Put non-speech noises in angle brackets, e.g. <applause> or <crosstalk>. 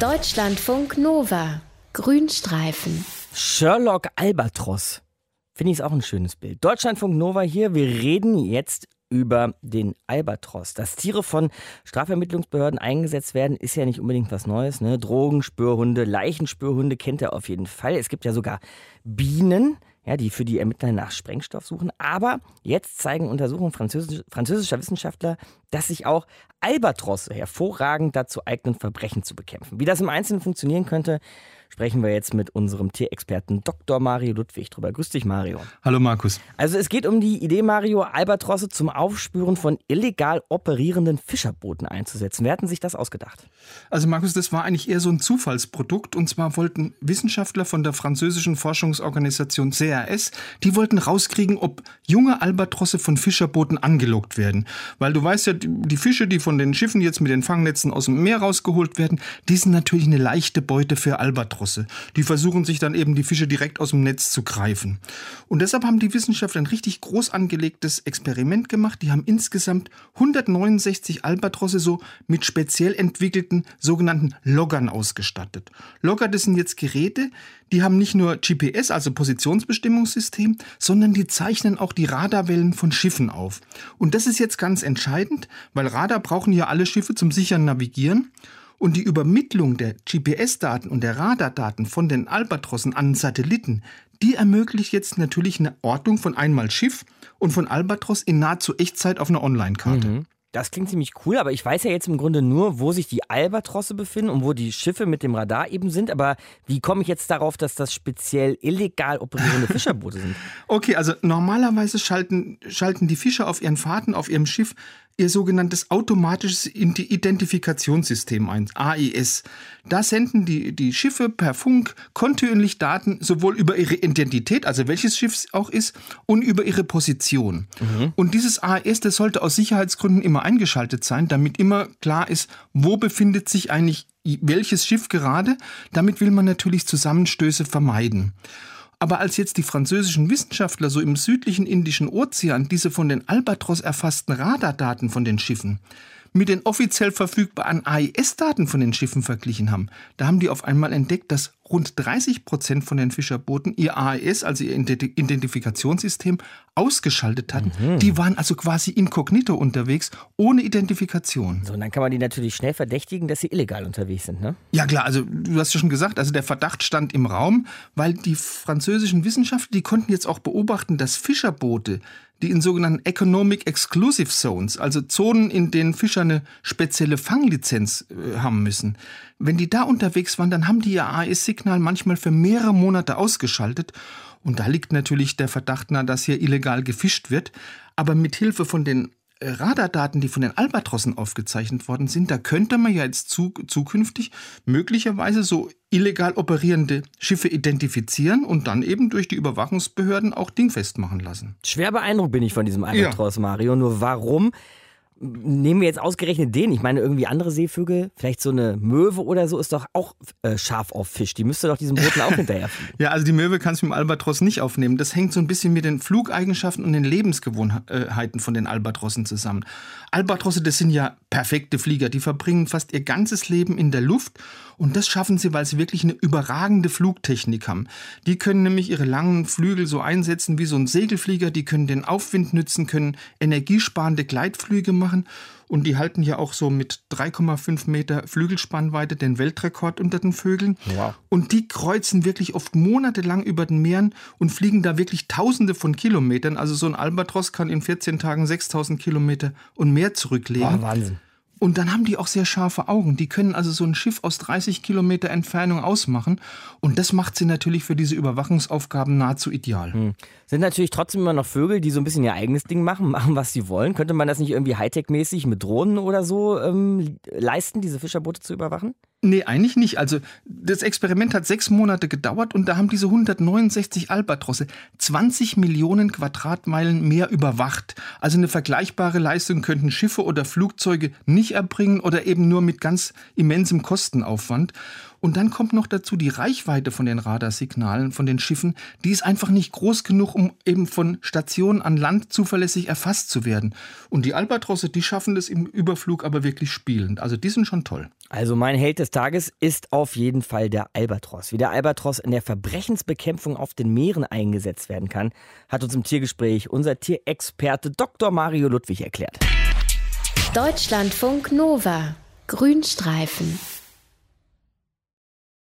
Deutschlandfunk Nova. Grünstreifen. Sherlock Albatros. Finde ich auch ein schönes Bild. Deutschlandfunk Nova hier. Wir reden jetzt über den Albatros. Dass Tiere von Strafvermittlungsbehörden eingesetzt werden, ist ja nicht unbedingt was Neues. Ne? Drogenspürhunde, Leichenspürhunde kennt er auf jeden Fall. Es gibt ja sogar Bienen, ja, die für die Ermittler nach Sprengstoff suchen. Aber jetzt zeigen Untersuchungen französisch, französischer Wissenschaftler, dass sich auch Albatrosse hervorragend dazu eignen, Verbrechen zu bekämpfen. Wie das im Einzelnen funktionieren könnte, sprechen wir jetzt mit unserem Tierexperten Dr. Mario Ludwig drüber. Grüß dich, Mario. Hallo, Markus. Also es geht um die Idee, Mario, Albatrosse zum Aufspüren von illegal operierenden Fischerbooten einzusetzen. Wer hatten sich das ausgedacht? Also Markus, das war eigentlich eher so ein Zufallsprodukt. Und zwar wollten Wissenschaftler von der französischen Forschungsorganisation CRS, die wollten rauskriegen, ob junge Albatrosse von Fischerbooten angelockt werden. Weil du weißt ja, die Fische, die von den Schiffen jetzt mit den Fangnetzen aus dem Meer rausgeholt werden, die sind natürlich eine leichte Beute für Albatrosse. Die versuchen sich dann eben die Fische direkt aus dem Netz zu greifen. Und deshalb haben die Wissenschaftler ein richtig groß angelegtes Experiment gemacht. Die haben insgesamt 169 Albatrosse so mit speziell entwickelten sogenannten Loggern ausgestattet. Logger, das sind jetzt Geräte, die haben nicht nur GPS, also Positionsbestimmungssystem, sondern die zeichnen auch die Radarwellen von Schiffen auf. Und das ist jetzt ganz entscheidend, weil Radar brauchen ja alle Schiffe zum sicheren Navigieren. Und die Übermittlung der GPS-Daten und der Radardaten von den Albatrossen an Satelliten, die ermöglicht jetzt natürlich eine Ortung von einmal Schiff und von Albatros in nahezu Echtzeit auf einer Online-Karte. Mhm. Das klingt ziemlich cool, aber ich weiß ja jetzt im Grunde nur, wo sich die Albatrosse befinden und wo die Schiffe mit dem Radar eben sind. Aber wie komme ich jetzt darauf, dass das speziell illegal operierende <laughs> Fischerboote sind? Okay, also normalerweise schalten, schalten die Fischer auf ihren Fahrten, auf ihrem Schiff ihr sogenanntes automatisches Identifikationssystem ein, AIS. Da senden die, die Schiffe per Funk kontinuierlich Daten sowohl über ihre Identität, also welches Schiff es auch ist, und über ihre Position. Mhm. Und dieses AIS, das sollte aus Sicherheitsgründen immer eingeschaltet sein, damit immer klar ist, wo befindet sich eigentlich welches Schiff gerade. Damit will man natürlich Zusammenstöße vermeiden. Aber als jetzt die französischen Wissenschaftler so im südlichen Indischen Ozean diese von den Albatros erfassten Radardaten von den Schiffen mit den offiziell verfügbaren AIS-Daten von den Schiffen verglichen haben, da haben die auf einmal entdeckt, dass rund 30 Prozent von den Fischerbooten ihr AIS, also ihr Identifikationssystem, ausgeschaltet hatten. Mhm. Die waren also quasi inkognito unterwegs, ohne Identifikation. So, und dann kann man die natürlich schnell verdächtigen, dass sie illegal unterwegs sind, ne? Ja klar, also du hast ja schon gesagt, also der Verdacht stand im Raum, weil die französischen Wissenschaftler, die konnten jetzt auch beobachten, dass Fischerboote die in sogenannten Economic Exclusive Zones, also Zonen, in denen Fischer eine spezielle Fanglizenz äh, haben müssen, wenn die da unterwegs waren, dann haben die ihr AS-Signal manchmal für mehrere Monate ausgeschaltet. Und da liegt natürlich der Verdacht nahe, dass hier illegal gefischt wird. Aber mit Hilfe von den Radardaten, die von den Albatrossen aufgezeichnet worden sind, da könnte man ja jetzt zu, zukünftig möglicherweise so illegal operierende Schiffe identifizieren und dann eben durch die Überwachungsbehörden auch dingfest machen lassen. Schwer beeindruckt bin ich von diesem Albatros, ja. Mario. Nur warum nehmen wir jetzt ausgerechnet den? Ich meine, irgendwie andere Seevögel, vielleicht so eine Möwe oder so, ist doch auch äh, scharf auf Fisch. Die müsste doch diesen Booten auch <laughs> hinterherfliegen. Ja, also die Möwe kannst du mit dem Albatros nicht aufnehmen. Das hängt so ein bisschen mit den Flugeigenschaften und den Lebensgewohnheiten von den Albatrossen zusammen. Albatrosse, das sind ja perfekte Flieger. Die verbringen fast ihr ganzes Leben in der Luft und das schaffen sie, weil sie wirklich eine überragende Flugtechnik haben. Die können nämlich ihre langen Flügel so einsetzen wie so ein Segelflieger. Die können den Aufwind nützen, können energiesparende Gleitflüge machen. Und die halten ja auch so mit 3,5 Meter Flügelspannweite den Weltrekord unter den Vögeln. Wow. Und die kreuzen wirklich oft monatelang über den Meeren und fliegen da wirklich Tausende von Kilometern. Also so ein Albatros kann in 14 Tagen 6000 Kilometer und mehr zurücklegen. Oh, Wahnsinn. Und dann haben die auch sehr scharfe Augen. Die können also so ein Schiff aus 30 Kilometer Entfernung ausmachen. Und das macht sie natürlich für diese Überwachungsaufgaben nahezu ideal. Hm. Sind natürlich trotzdem immer noch Vögel, die so ein bisschen ihr eigenes Ding machen, <laughs> machen, was sie wollen. Könnte man das nicht irgendwie Hightech-mäßig mit Drohnen oder so ähm, leisten, diese Fischerboote zu überwachen? Nee, eigentlich nicht. Also das Experiment hat sechs Monate gedauert und da haben diese 169 Albatrosse 20 Millionen Quadratmeilen mehr überwacht. Also eine vergleichbare Leistung könnten Schiffe oder Flugzeuge nicht erbringen oder eben nur mit ganz immensem Kostenaufwand. Und dann kommt noch dazu die Reichweite von den Radarsignalen von den Schiffen. Die ist einfach nicht groß genug, um eben von Stationen an Land zuverlässig erfasst zu werden. Und die Albatrosse, die schaffen das im Überflug aber wirklich spielend. Also die sind schon toll. Also mein Held des Tages ist auf jeden Fall der Albatros. Wie der Albatros in der Verbrechensbekämpfung auf den Meeren eingesetzt werden kann, hat uns im Tiergespräch unser Tierexperte Dr. Mario Ludwig erklärt. Deutschlandfunk Nova. Grünstreifen.